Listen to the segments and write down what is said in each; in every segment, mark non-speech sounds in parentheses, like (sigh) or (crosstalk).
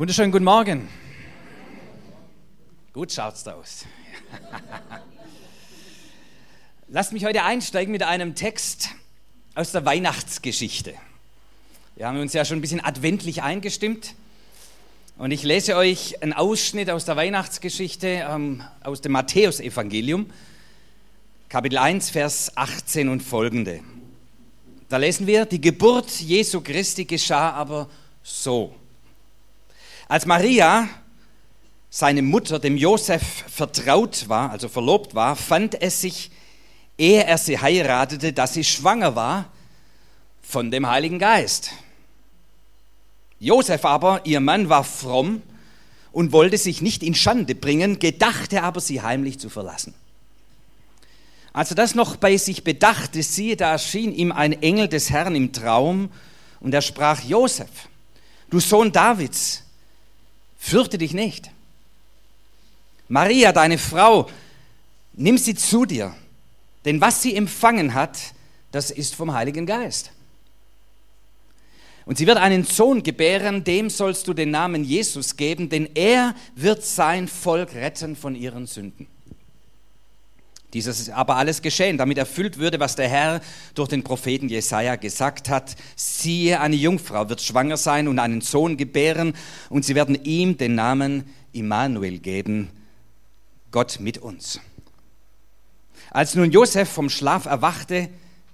Wunderschönen guten Morgen. Gut schaut's da aus. (laughs) Lasst mich heute einsteigen mit einem Text aus der Weihnachtsgeschichte. Wir haben uns ja schon ein bisschen adventlich eingestimmt. Und ich lese euch einen Ausschnitt aus der Weihnachtsgeschichte, ähm, aus dem Matthäusevangelium, Kapitel 1, Vers 18 und folgende. Da lesen wir, die Geburt Jesu Christi geschah aber so. Als Maria, seine Mutter, dem Josef vertraut war, also verlobt war, fand es sich, ehe er sie heiratete, dass sie schwanger war von dem Heiligen Geist. Josef aber, ihr Mann, war fromm und wollte sich nicht in Schande bringen, gedachte aber, sie heimlich zu verlassen. Als er das noch bei sich bedachte, siehe, da erschien ihm ein Engel des Herrn im Traum und er sprach, Josef, du Sohn Davids, fürchte dich nicht. Maria, deine Frau, nimm sie zu dir, denn was sie empfangen hat, das ist vom Heiligen Geist. Und sie wird einen Sohn gebären, dem sollst du den Namen Jesus geben, denn er wird sein Volk retten von ihren Sünden. Dieses ist aber alles geschehen, damit erfüllt würde, was der Herr durch den Propheten Jesaja gesagt hat. Siehe, eine Jungfrau wird schwanger sein und einen Sohn gebären, und sie werden ihm den Namen Immanuel geben, Gott mit uns. Als nun Josef vom Schlaf erwachte,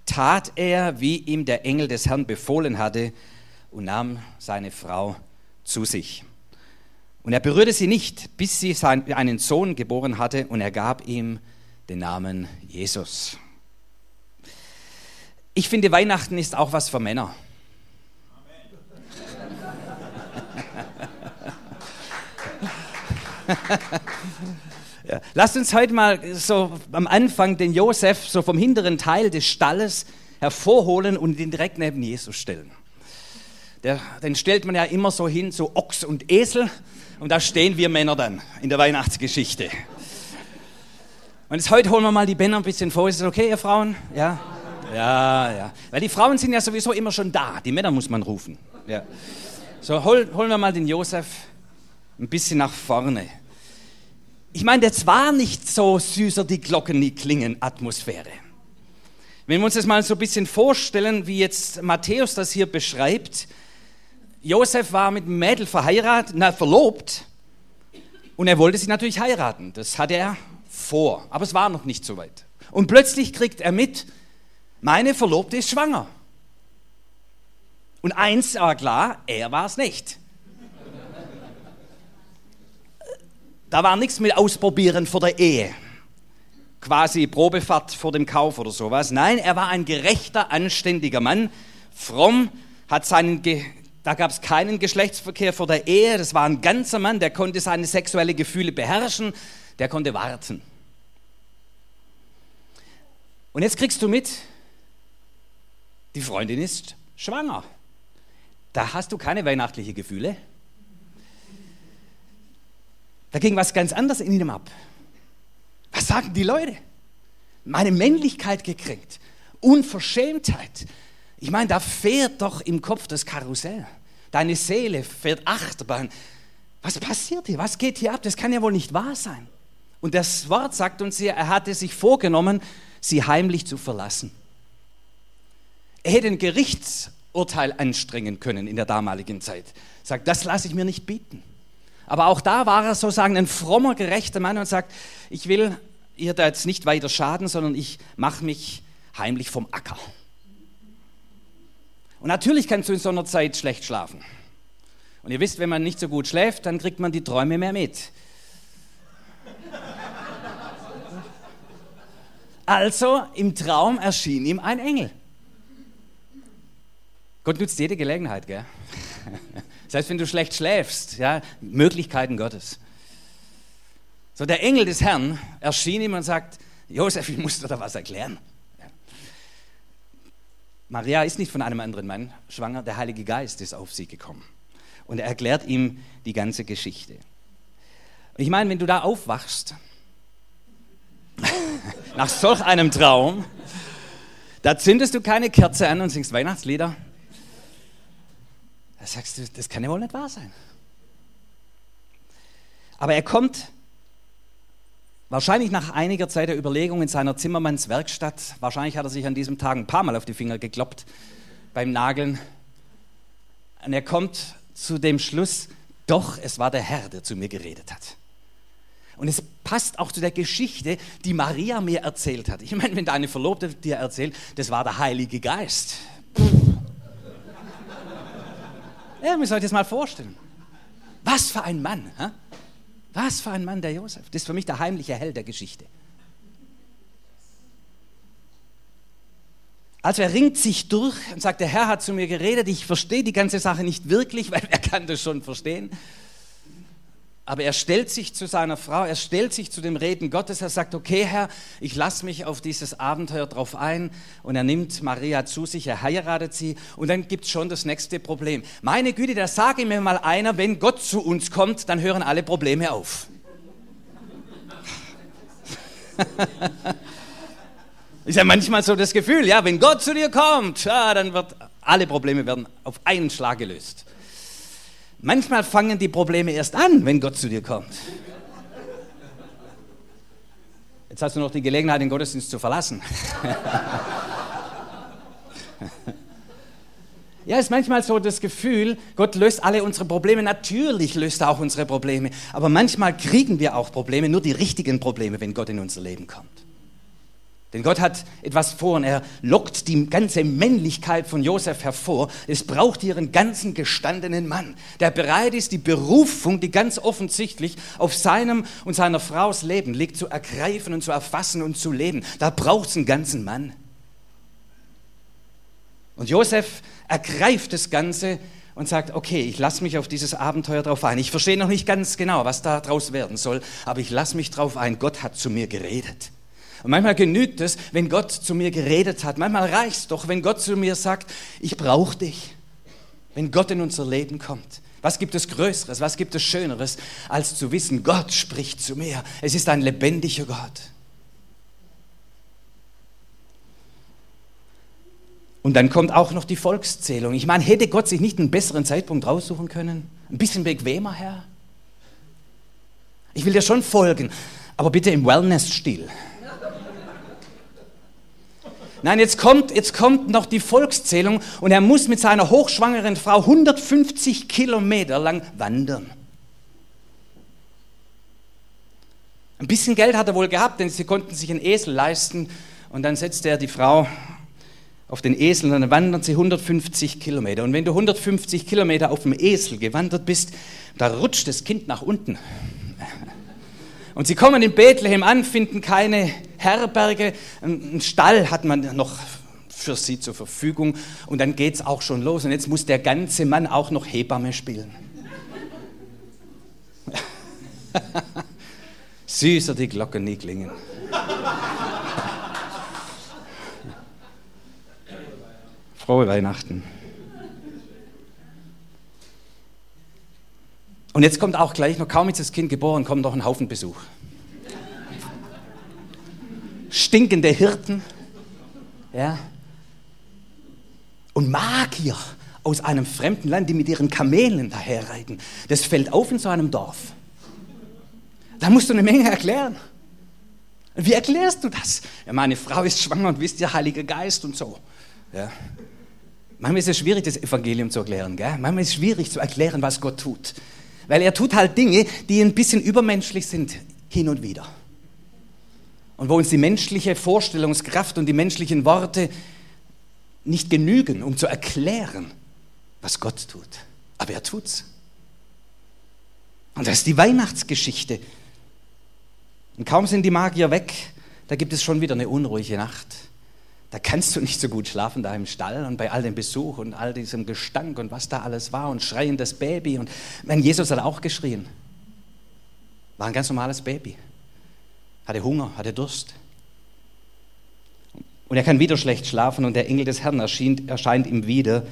tat er, wie ihm der Engel des Herrn befohlen hatte, und nahm seine Frau zu sich. Und er berührte sie nicht, bis sie einen Sohn geboren hatte, und er gab ihm den Namen Jesus. Ich finde, Weihnachten ist auch was für Männer. (laughs) ja. Lasst uns heute mal so am Anfang den Josef so vom hinteren Teil des Stalles hervorholen und ihn direkt neben Jesus stellen. Der, den stellt man ja immer so hin, so Ochs und Esel, und da stehen wir Männer dann in der Weihnachtsgeschichte. Und jetzt heute holen wir mal die Männer ein bisschen vor. Ist das okay, ihr Frauen? Ja? Ja, ja. Weil die Frauen sind ja sowieso immer schon da. Die Männer muss man rufen. Ja. So, hol, holen wir mal den Josef ein bisschen nach vorne. Ich meine, jetzt war nicht so süßer die Glocken, die klingen Atmosphäre. Wenn wir uns das mal so ein bisschen vorstellen, wie jetzt Matthäus das hier beschreibt, Josef war mit einem Mädel verheiratet, na, verlobt, und er wollte sie natürlich heiraten. Das hat er vor, aber es war noch nicht so weit. Und plötzlich kriegt er mit, meine Verlobte ist schwanger. Und eins war klar, er war es nicht. Da war nichts mit Ausprobieren vor der Ehe. Quasi Probefahrt vor dem Kauf oder sowas. Nein, er war ein gerechter, anständiger Mann, fromm, hat seinen, Ge da gab es keinen Geschlechtsverkehr vor der Ehe. Das war ein ganzer Mann, der konnte seine sexuellen Gefühle beherrschen, der konnte warten. Und jetzt kriegst du mit, die Freundin ist schwanger. Da hast du keine weihnachtlichen Gefühle. Da ging was ganz anderes in ihm ab. Was sagen die Leute? Meine Männlichkeit gekriegt, Unverschämtheit. Ich meine, da fährt doch im Kopf das Karussell. Deine Seele fährt Achterbahn. Was passiert hier? Was geht hier ab? Das kann ja wohl nicht wahr sein. Und das Wort sagt uns hier, er hatte sich vorgenommen, sie heimlich zu verlassen. Er hätte ein Gerichtsurteil anstrengen können in der damaligen Zeit. Sagt, das lasse ich mir nicht bieten. Aber auch da war er sozusagen ein frommer, gerechter Mann und sagt, ich will ihr da jetzt nicht weiter schaden, sondern ich mache mich heimlich vom Acker. Und natürlich kannst du in so einer Zeit schlecht schlafen. Und ihr wisst, wenn man nicht so gut schläft, dann kriegt man die Träume mehr mit. Also im Traum erschien ihm ein Engel. Gott nutzt jede Gelegenheit, gell? (laughs) Heißt, wenn du schlecht schläfst, ja, Möglichkeiten Gottes. So, der Engel des Herrn erschien ihm und sagt, Josef, ich muss dir da was erklären. Ja. Maria ist nicht von einem anderen Mann schwanger, der Heilige Geist ist auf sie gekommen. Und er erklärt ihm die ganze Geschichte. Ich meine, wenn du da aufwachst (laughs) nach solch einem Traum, da zündest du keine Kerze an und singst Weihnachtslieder. Da sagst du, das kann ja wohl nicht wahr sein. Aber er kommt wahrscheinlich nach einiger Zeit der Überlegung in seiner Zimmermannswerkstatt, wahrscheinlich hat er sich an diesem Tag ein paar Mal auf die Finger gekloppt beim Nageln. Und er kommt zu dem Schluss, doch, es war der Herr, der zu mir geredet hat. Und es passt auch zu der Geschichte, die Maria mir erzählt hat. Ich meine, wenn deine Verlobte dir erzählt, das war der Heilige Geist. (laughs) Ja, müsst euch das mal vorstellen. Was für ein Mann. Hä? Was für ein Mann, der Josef. Das ist für mich der heimliche Held der Geschichte. Also er ringt sich durch und sagt, der Herr hat zu mir geredet, ich verstehe die ganze Sache nicht wirklich, (laughs) weil er kann das schon verstehen. Aber er stellt sich zu seiner Frau, er stellt sich zu dem Reden Gottes, er sagt, okay Herr, ich lasse mich auf dieses Abenteuer drauf ein und er nimmt Maria zu sich, er heiratet sie und dann gibt es schon das nächste Problem. Meine Güte, da sage mir mal einer, wenn Gott zu uns kommt, dann hören alle Probleme auf. (laughs) Ist ja manchmal so das Gefühl, ja, wenn Gott zu dir kommt, ja, dann wird alle Probleme werden auf einen Schlag gelöst. Manchmal fangen die Probleme erst an, wenn Gott zu dir kommt. Jetzt hast du noch die Gelegenheit, den Gottesdienst zu verlassen. (laughs) Ja, ist manchmal so das Gefühl, Gott löst alle unsere Probleme. Natürlich löst er auch unsere Probleme. Aber manchmal kriegen wir auch Probleme, nur die richtigen Probleme, wenn Gott in unser Leben kommt. Denn Gott hat etwas vor und er lockt die ganze Männlichkeit von Josef hervor. Es braucht einen ganzen gestandenen Mann, der bereit ist, die Berufung, die ganz offensichtlich auf seinem und seiner Frau's Leben liegt, zu ergreifen und zu erfassen und zu leben. Da braucht es einen ganzen Mann. Und Josef ergreift das Ganze und sagt, okay, ich lasse mich auf dieses Abenteuer drauf ein. Ich verstehe noch nicht ganz genau, was da draus werden soll, aber ich lasse mich drauf ein. Gott hat zu mir geredet. Und manchmal genügt es, wenn Gott zu mir geredet hat. Manchmal reicht es doch, wenn Gott zu mir sagt, ich brauche dich. Wenn Gott in unser Leben kommt. Was gibt es Größeres, was gibt es Schöneres, als zu wissen, Gott spricht zu mir. Es ist ein lebendiger Gott. Und dann kommt auch noch die Volkszählung. Ich meine, hätte Gott sich nicht einen besseren Zeitpunkt raussuchen können? Ein bisschen bequemer, Herr? Ich will dir schon folgen, aber bitte im Wellness-Stil. Nein, jetzt kommt, jetzt kommt noch die Volkszählung und er muss mit seiner hochschwangeren Frau 150 Kilometer lang wandern. Ein bisschen Geld hat er wohl gehabt, denn sie konnten sich einen Esel leisten und dann setzte er die Frau auf den Esel und dann wandern sie 150 Kilometer. Und wenn du 150 Kilometer auf dem Esel gewandert bist, da rutscht das Kind nach unten. Und sie kommen in Bethlehem an, finden keine Herberge, einen Stall hat man noch für sie zur Verfügung und dann geht es auch schon los und jetzt muss der ganze Mann auch noch Hebamme spielen. (laughs) Süßer die Glocken nie klingen. Frohe Weihnachten. Und jetzt kommt auch gleich noch, kaum ist das Kind geboren, kommt noch ein Haufen Besuch. Stinkende Hirten, ja, und Magier aus einem fremden Land, die mit ihren Kamelen daherreiten. Das fällt auf in so einem Dorf. Da musst du eine Menge erklären. Wie erklärst du das? Ja, meine Frau ist schwanger und wisst ihr, Heiliger Geist und so. Ja. Manchmal ist es schwierig, das Evangelium zu erklären. Gell? Manchmal ist es schwierig zu erklären, was Gott tut. Weil er tut halt Dinge, die ein bisschen übermenschlich sind, hin und wieder. Und wo uns die menschliche Vorstellungskraft und die menschlichen Worte nicht genügen, um zu erklären, was Gott tut. Aber er tut's. Und das ist die Weihnachtsgeschichte. Und kaum sind die Magier weg, da gibt es schon wieder eine unruhige Nacht. Da kannst du nicht so gut schlafen da im Stall und bei all dem Besuch und all diesem Gestank und was da alles war und schreiendes Baby. Und mein Jesus hat auch geschrien. War ein ganz normales Baby. Hatte Hunger, hatte Durst. Und er kann wieder schlecht schlafen und der Engel des Herrn erscheint, erscheint ihm wieder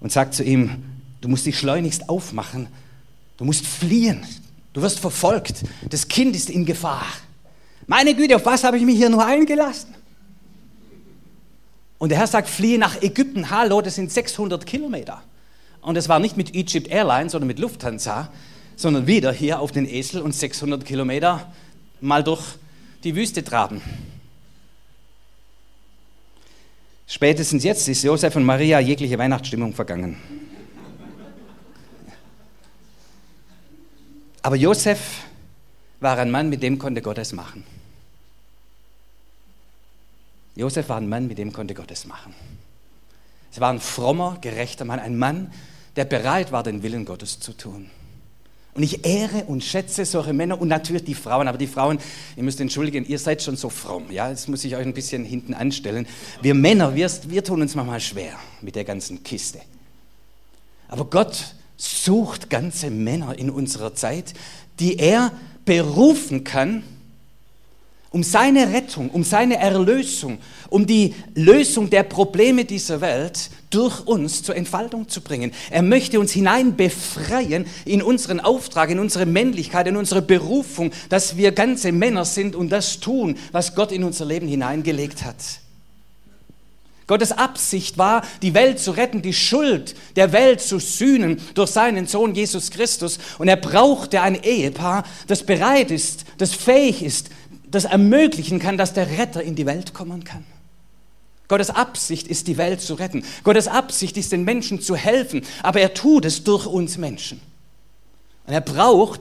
und sagt zu ihm, du musst dich schleunigst aufmachen, du musst fliehen, du wirst verfolgt, das Kind ist in Gefahr. Meine Güte, auf was habe ich mich hier nur eingelassen? Und der Herr sagt, fliehe nach Ägypten. Hallo, das sind 600 Kilometer. Und es war nicht mit Egypt Airlines, sondern mit Lufthansa. sondern wieder hier auf den Esel und 600 Kilometer mal durch die Wüste traben. Spätestens jetzt ist Josef und Maria jegliche Weihnachtsstimmung vergangen. Aber Josef war ein Mann, mit dem konnte Gott es machen. Josef war ein Mann, mit dem konnte Gott es machen. Es war ein frommer, gerechter Mann, ein Mann, der bereit war, den Willen Gottes zu tun. Und ich ehre und schätze solche Männer und natürlich die Frauen. Aber die Frauen, ihr müsst entschuldigen, ihr seid schon so fromm. Ja, jetzt muss ich euch ein bisschen hinten anstellen. Wir Männer, wir, wir tun uns manchmal schwer mit der ganzen Kiste. Aber Gott sucht ganze Männer in unserer Zeit, die er berufen kann, um seine Rettung, um seine Erlösung, um die Lösung der Probleme dieser Welt durch uns zur Entfaltung zu bringen. Er möchte uns hinein befreien in unseren Auftrag, in unsere Männlichkeit, in unsere Berufung, dass wir ganze Männer sind und das tun, was Gott in unser Leben hineingelegt hat. Gottes Absicht war, die Welt zu retten, die Schuld der Welt zu sühnen durch seinen Sohn Jesus Christus. Und er brauchte ein Ehepaar, das bereit ist, das fähig ist, das ermöglichen kann, dass der Retter in die Welt kommen kann. Gottes Absicht ist, die Welt zu retten. Gottes Absicht ist, den Menschen zu helfen. Aber er tut es durch uns Menschen. Und er braucht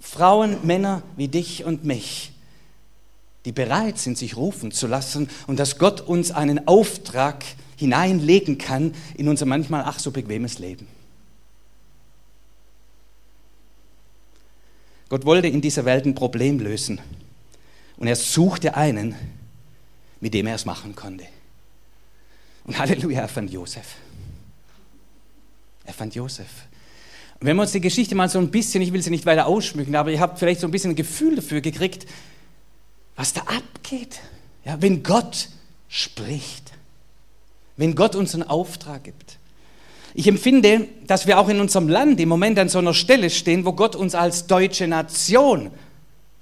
Frauen, Männer wie dich und mich, die bereit sind, sich rufen zu lassen und dass Gott uns einen Auftrag hineinlegen kann in unser manchmal ach so bequemes Leben. Gott wollte in dieser Welt ein Problem lösen. Und er suchte einen, mit dem er es machen konnte. Und Halleluja, er fand Josef. Er fand Josef. Und wenn wir uns die Geschichte mal so ein bisschen, ich will sie nicht weiter ausschmücken, aber ihr habt vielleicht so ein bisschen ein Gefühl dafür gekriegt, was da abgeht. Ja, wenn Gott spricht, wenn Gott uns einen Auftrag gibt. Ich empfinde, dass wir auch in unserem Land im Moment an so einer Stelle stehen, wo Gott uns als deutsche Nation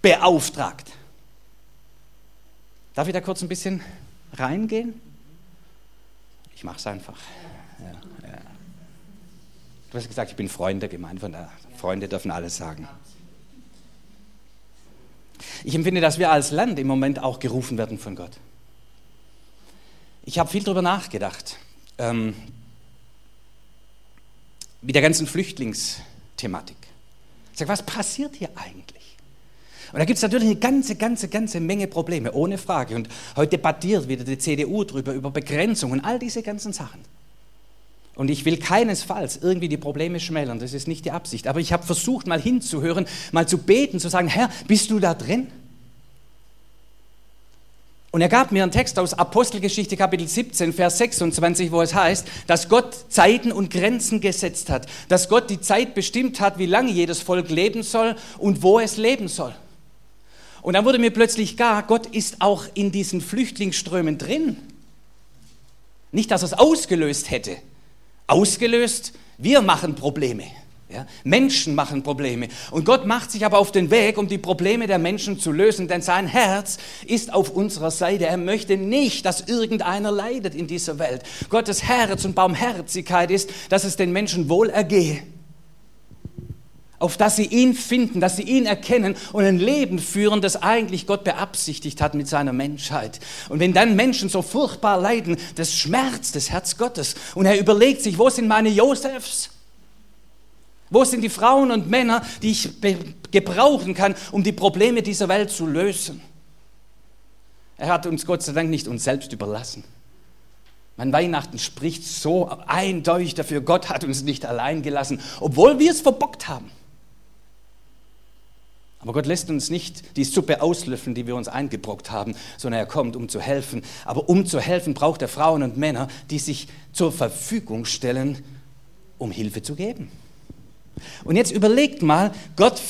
beauftragt. Darf ich da kurz ein bisschen reingehen? Ich mache es einfach. Ja, ja. Du hast gesagt, ich bin Freund der Gemeinde, von der Freunde dürfen alles sagen. Ich empfinde, dass wir als Land im Moment auch gerufen werden von Gott. Ich habe viel darüber nachgedacht, ähm, mit der ganzen Flüchtlingsthematik. Ich sage, was passiert hier eigentlich? Und da gibt es natürlich eine ganze, ganze, ganze Menge Probleme, ohne Frage. Und heute debattiert wieder die CDU drüber, über Begrenzungen, all diese ganzen Sachen. Und ich will keinesfalls irgendwie die Probleme schmälern, das ist nicht die Absicht. Aber ich habe versucht, mal hinzuhören, mal zu beten, zu sagen, Herr, bist du da drin? Und er gab mir einen Text aus Apostelgeschichte Kapitel 17, Vers 26, wo es heißt, dass Gott Zeiten und Grenzen gesetzt hat, dass Gott die Zeit bestimmt hat, wie lange jedes Volk leben soll und wo es leben soll. Und dann wurde mir plötzlich klar, Gott ist auch in diesen Flüchtlingsströmen drin. Nicht, dass er es ausgelöst hätte. Ausgelöst, wir machen Probleme. Ja, Menschen machen Probleme. Und Gott macht sich aber auf den Weg, um die Probleme der Menschen zu lösen, denn sein Herz ist auf unserer Seite. Er möchte nicht, dass irgendeiner leidet in dieser Welt. Gottes Herz und Barmherzigkeit ist, dass es den Menschen wohl ergehe auf dass sie ihn finden, dass sie ihn erkennen und ein Leben führen, das eigentlich Gott beabsichtigt hat mit seiner Menschheit. Und wenn dann Menschen so furchtbar leiden, das schmerzt das Herz Gottes. Und er überlegt sich, wo sind meine Josefs? Wo sind die Frauen und Männer, die ich gebrauchen kann, um die Probleme dieser Welt zu lösen? Er hat uns Gott sei Dank nicht uns selbst überlassen. Mein Weihnachten spricht so eindeutig dafür, Gott hat uns nicht allein gelassen, obwohl wir es verbockt haben. Aber Gott lässt uns nicht die Suppe auslöffeln, die wir uns eingebrockt haben, sondern er kommt, um zu helfen. Aber um zu helfen, braucht er Frauen und Männer, die sich zur Verfügung stellen, um Hilfe zu geben. Und jetzt überlegt mal, Gott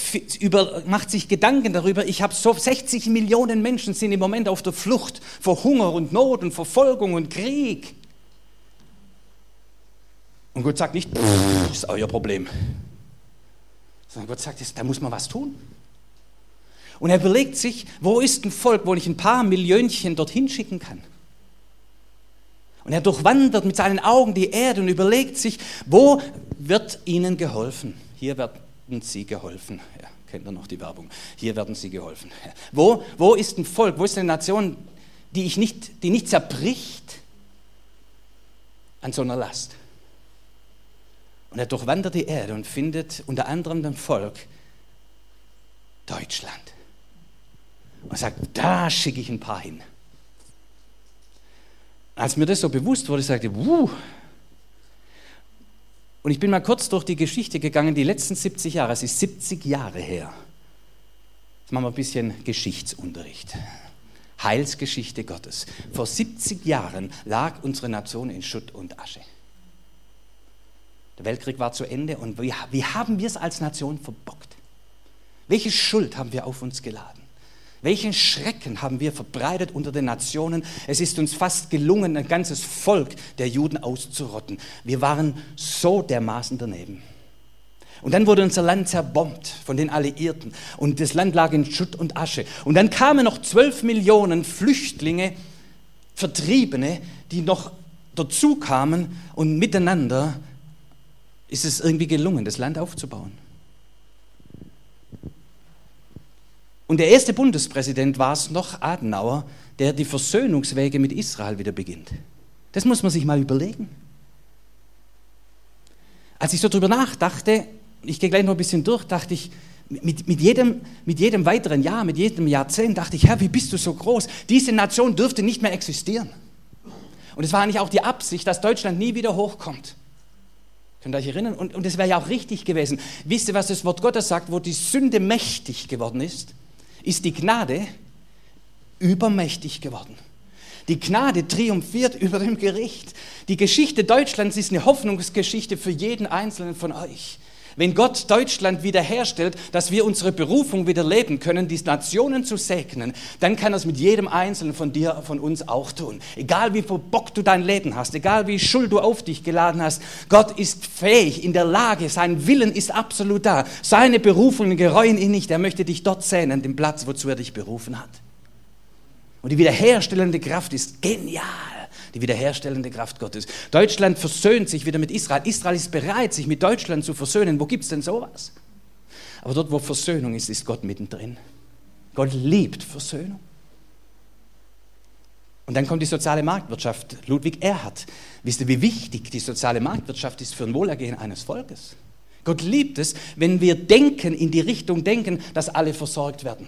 macht sich Gedanken darüber, ich habe so 60 Millionen Menschen sind im Moment auf der Flucht vor Hunger und Not und Verfolgung und Krieg. Und Gott sagt nicht, ist euer Problem. Sondern Gott sagt, da muss man was tun. Und er überlegt sich, wo ist ein Volk, wo ich ein paar Millionchen dorthin schicken kann? Und er durchwandert mit seinen Augen die Erde und überlegt sich, wo wird ihnen geholfen? Hier werden sie geholfen. Ja, kennt ihr noch die Werbung? Hier werden sie geholfen. Ja. Wo, wo ist ein Volk, wo ist eine Nation, die, ich nicht, die nicht zerbricht an so einer Last? Und er durchwandert die Erde und findet unter anderem ein Volk, Deutschland. Und sagt, da schicke ich ein paar hin. Als mir das so bewusst wurde, sagte ich, wuh. Und ich bin mal kurz durch die Geschichte gegangen, die letzten 70 Jahre, es ist 70 Jahre her. Jetzt machen wir ein bisschen Geschichtsunterricht. Heilsgeschichte Gottes. Vor 70 Jahren lag unsere Nation in Schutt und Asche. Der Weltkrieg war zu Ende und wie, wie haben wir es als Nation verbockt? Welche Schuld haben wir auf uns geladen? Welchen Schrecken haben wir verbreitet unter den Nationen? Es ist uns fast gelungen, ein ganzes Volk der Juden auszurotten. Wir waren so dermaßen daneben. Und dann wurde unser Land zerbombt von den Alliierten und das Land lag in Schutt und Asche. Und dann kamen noch zwölf Millionen Flüchtlinge, Vertriebene, die noch dazu kamen und miteinander ist es irgendwie gelungen, das Land aufzubauen. Und der erste Bundespräsident war es noch, Adenauer, der die Versöhnungswege mit Israel wieder beginnt. Das muss man sich mal überlegen. Als ich so drüber nachdachte, ich gehe gleich noch ein bisschen durch, dachte ich, mit, mit, jedem, mit jedem weiteren Jahr, mit jedem Jahrzehnt dachte ich, Herr, wie bist du so groß? Diese Nation dürfte nicht mehr existieren. Und es war eigentlich auch die Absicht, dass Deutschland nie wieder hochkommt. Könnt ihr euch erinnern? Und, und das wäre ja auch richtig gewesen. Wisst ihr, was das Wort Gottes sagt, wo die Sünde mächtig geworden ist? Ist die Gnade übermächtig geworden. Die Gnade triumphiert über dem Gericht. Die Geschichte Deutschlands ist eine Hoffnungsgeschichte für jeden Einzelnen von euch. Wenn Gott Deutschland wiederherstellt, dass wir unsere Berufung wieder leben können, die Nationen zu segnen, dann kann er es mit jedem Einzelnen von dir, von uns auch tun. Egal wie verbockt du dein Leben hast, egal wie Schuld du auf dich geladen hast, Gott ist fähig, in der Lage, sein Willen ist absolut da. Seine Berufungen gereuen ihn nicht, er möchte dich dort sehen, an dem Platz, wozu er dich berufen hat. Und die wiederherstellende Kraft ist genial die wiederherstellende Kraft Gottes. Deutschland versöhnt sich wieder mit Israel. Israel ist bereit, sich mit Deutschland zu versöhnen. Wo gibt es denn sowas? Aber dort, wo Versöhnung ist, ist Gott mittendrin. Gott liebt Versöhnung. Und dann kommt die soziale Marktwirtschaft. Ludwig Erhard. Wisst ihr, wie wichtig die soziale Marktwirtschaft ist für ein Wohlergehen eines Volkes? Gott liebt es, wenn wir denken, in die Richtung denken, dass alle versorgt werden.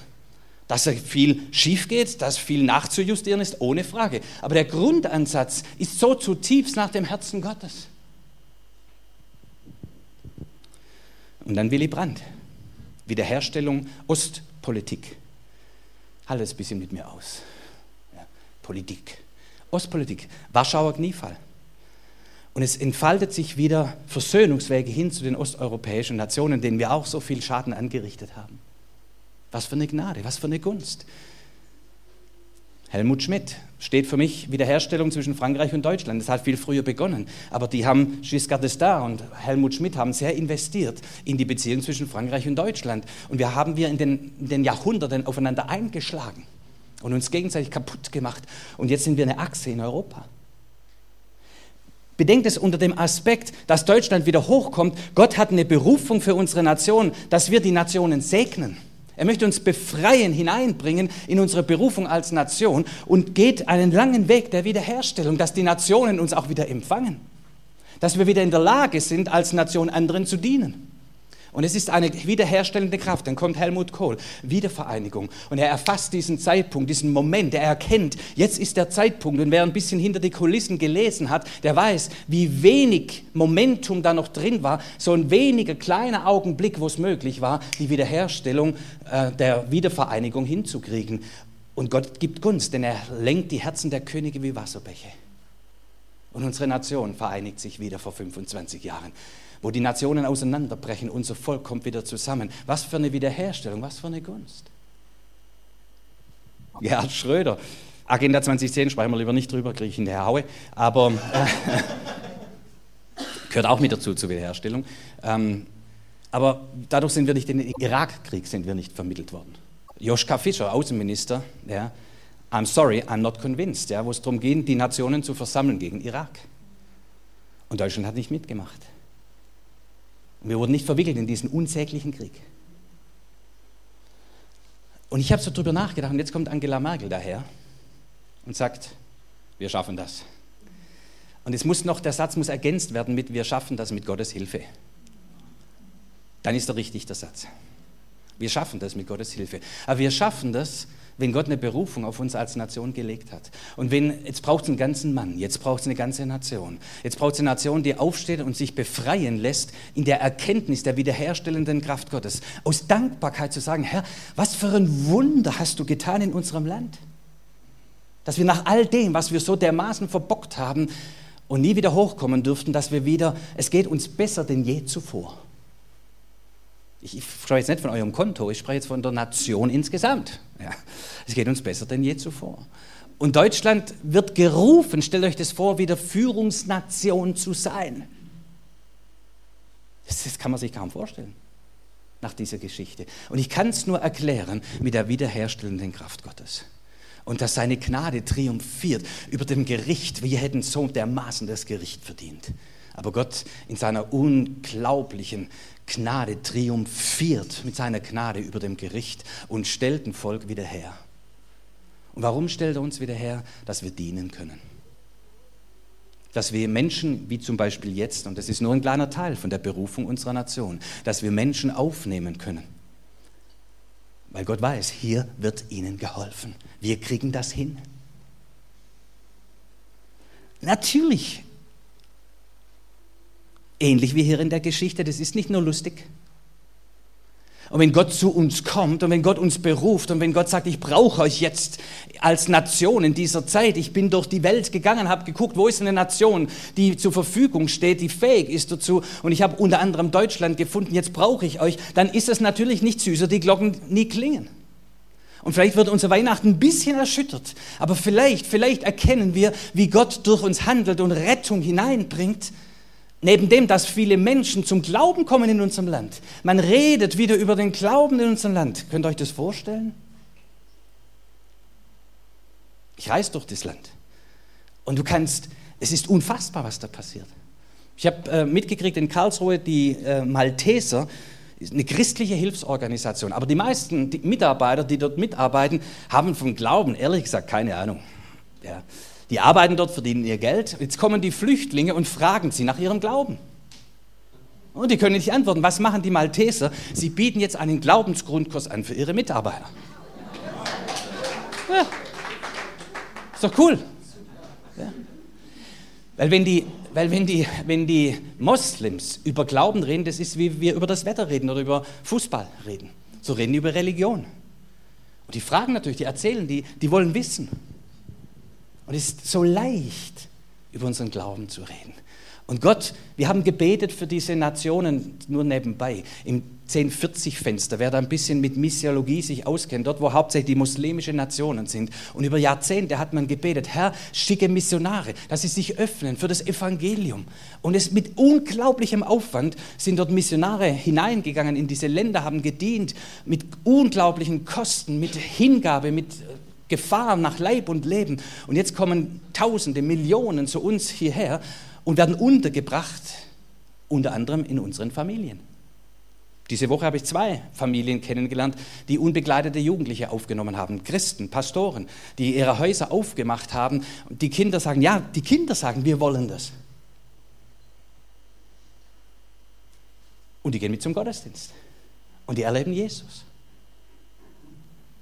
Dass viel schief geht, dass viel nachzujustieren ist, ohne Frage. Aber der Grundansatz ist so zutiefst nach dem Herzen Gottes. Und dann Willy Brandt. Wiederherstellung Ostpolitik. Halte es ein bisschen mit mir aus. Ja, Politik. Ostpolitik. Warschauer Kniefall. Und es entfaltet sich wieder Versöhnungswege hin zu den osteuropäischen Nationen, denen wir auch so viel Schaden angerichtet haben. Was für eine Gnade, was für eine Gunst. Helmut Schmidt steht für mich Wiederherstellung zwischen Frankreich und Deutschland. Das hat viel früher begonnen. Aber die haben, Giscard d'Estaing und Helmut Schmidt haben sehr investiert in die Beziehung zwischen Frankreich und Deutschland. Und wir haben wir in den, in den Jahrhunderten aufeinander eingeschlagen und uns gegenseitig kaputt gemacht. Und jetzt sind wir eine Achse in Europa. Bedenkt es unter dem Aspekt, dass Deutschland wieder hochkommt. Gott hat eine Berufung für unsere Nation, dass wir die Nationen segnen. Er möchte uns befreien, hineinbringen in unsere Berufung als Nation und geht einen langen Weg der Wiederherstellung, dass die Nationen uns auch wieder empfangen, dass wir wieder in der Lage sind, als Nation anderen zu dienen. Und es ist eine wiederherstellende Kraft. Dann kommt Helmut Kohl, Wiedervereinigung. Und er erfasst diesen Zeitpunkt, diesen Moment. Er erkennt, jetzt ist der Zeitpunkt. Und wer ein bisschen hinter die Kulissen gelesen hat, der weiß, wie wenig Momentum da noch drin war. So ein weniger kleiner Augenblick, wo es möglich war, die Wiederherstellung äh, der Wiedervereinigung hinzukriegen. Und Gott gibt Gunst, denn er lenkt die Herzen der Könige wie Wasserbäche. Und unsere Nation vereinigt sich wieder vor 25 Jahren wo die Nationen auseinanderbrechen, unser Volk kommt wieder zusammen. Was für eine Wiederherstellung, was für eine Gunst. Gerhard Schröder, Agenda 2010, sprechen wir lieber nicht drüber, kriege ich in der Haue, aber äh, (laughs) gehört auch mit dazu zur Wiederherstellung. Ähm, aber dadurch sind wir nicht in den Irakkrieg sind wir nicht vermittelt worden. Joschka Fischer, Außenminister, ja, I'm sorry, I'm not convinced, ja, wo es darum ging, die Nationen zu versammeln gegen Irak. Und Deutschland hat nicht mitgemacht. Und wir wurden nicht verwickelt in diesen unsäglichen Krieg. Und ich habe so drüber nachgedacht und jetzt kommt Angela Merkel daher und sagt, wir schaffen das. Und es muss noch, der Satz muss ergänzt werden mit, wir schaffen das mit Gottes Hilfe. Dann ist er richtig, der Satz. Wir schaffen das mit Gottes Hilfe. Aber wir schaffen das, wenn Gott eine Berufung auf uns als Nation gelegt hat. Und wenn, jetzt braucht es einen ganzen Mann, jetzt braucht es eine ganze Nation. Jetzt braucht es eine Nation, die aufsteht und sich befreien lässt in der Erkenntnis der wiederherstellenden Kraft Gottes. Aus Dankbarkeit zu sagen, Herr, was für ein Wunder hast du getan in unserem Land? Dass wir nach all dem, was wir so dermaßen verbockt haben und nie wieder hochkommen dürften, dass wir wieder, es geht uns besser denn je zuvor. Ich, ich spreche jetzt nicht von eurem Konto, ich spreche jetzt von der Nation insgesamt. Ja, es geht uns besser denn je zuvor. Und Deutschland wird gerufen, stellt euch das vor, wieder Führungsnation zu sein. Das, das kann man sich kaum vorstellen nach dieser Geschichte. Und ich kann es nur erklären mit der wiederherstellenden Kraft Gottes. Und dass seine Gnade triumphiert über dem Gericht. Wir hätten so dermaßen das Gericht verdient. Aber Gott in seiner unglaublichen Gnade triumphiert mit seiner Gnade über dem Gericht und stellt ein Volk wieder her. Und warum stellt er uns wieder her? Dass wir dienen können. Dass wir Menschen, wie zum Beispiel jetzt, und das ist nur ein kleiner Teil von der Berufung unserer Nation, dass wir Menschen aufnehmen können. Weil Gott weiß, hier wird ihnen geholfen. Wir kriegen das hin. Natürlich Ähnlich wie hier in der Geschichte, das ist nicht nur lustig. Und wenn Gott zu uns kommt und wenn Gott uns beruft und wenn Gott sagt, ich brauche euch jetzt als Nation in dieser Zeit, ich bin durch die Welt gegangen, habe geguckt, wo ist eine Nation, die zur Verfügung steht, die fähig ist dazu und ich habe unter anderem Deutschland gefunden, jetzt brauche ich euch, dann ist es natürlich nicht süßer, die Glocken nie klingen. Und vielleicht wird unser Weihnachten ein bisschen erschüttert, aber vielleicht, vielleicht erkennen wir, wie Gott durch uns handelt und Rettung hineinbringt Neben dem, dass viele Menschen zum Glauben kommen in unserem Land. Man redet wieder über den Glauben in unserem Land. Könnt ihr euch das vorstellen? Ich reise durch das Land. Und du kannst, es ist unfassbar, was da passiert. Ich habe äh, mitgekriegt in Karlsruhe, die äh, Malteser, eine christliche Hilfsorganisation. Aber die meisten die Mitarbeiter, die dort mitarbeiten, haben vom Glauben ehrlich gesagt keine Ahnung. Ja. Die arbeiten dort, verdienen ihr Geld. Jetzt kommen die Flüchtlinge und fragen sie nach ihrem Glauben. Und die können nicht antworten. Was machen die Malteser? Sie bieten jetzt einen Glaubensgrundkurs an für ihre Mitarbeiter. Ja. Ist doch cool. Ja. Weil, wenn die, weil wenn, die, wenn die Moslems über Glauben reden, das ist wie wir über das Wetter reden oder über Fußball reden. So reden die über Religion. Und die fragen natürlich, die erzählen, die, die wollen wissen. Und es ist so leicht, über unseren Glauben zu reden. Und Gott, wir haben gebetet für diese Nationen nur nebenbei. Im 1040-Fenster, wer da ein bisschen mit Missiologie sich auskennt, dort wo hauptsächlich die muslimischen Nationen sind. Und über Jahrzehnte hat man gebetet, Herr, schicke Missionare, dass sie sich öffnen für das Evangelium. Und es mit unglaublichem Aufwand sind dort Missionare hineingegangen in diese Länder, haben gedient mit unglaublichen Kosten, mit Hingabe, mit Gefahr nach Leib und Leben. Und jetzt kommen Tausende, Millionen zu uns hierher und werden untergebracht, unter anderem in unseren Familien. Diese Woche habe ich zwei Familien kennengelernt, die unbegleitete Jugendliche aufgenommen haben, Christen, Pastoren, die ihre Häuser aufgemacht haben. Und die Kinder sagen, ja, die Kinder sagen, wir wollen das. Und die gehen mit zum Gottesdienst. Und die erleben Jesus.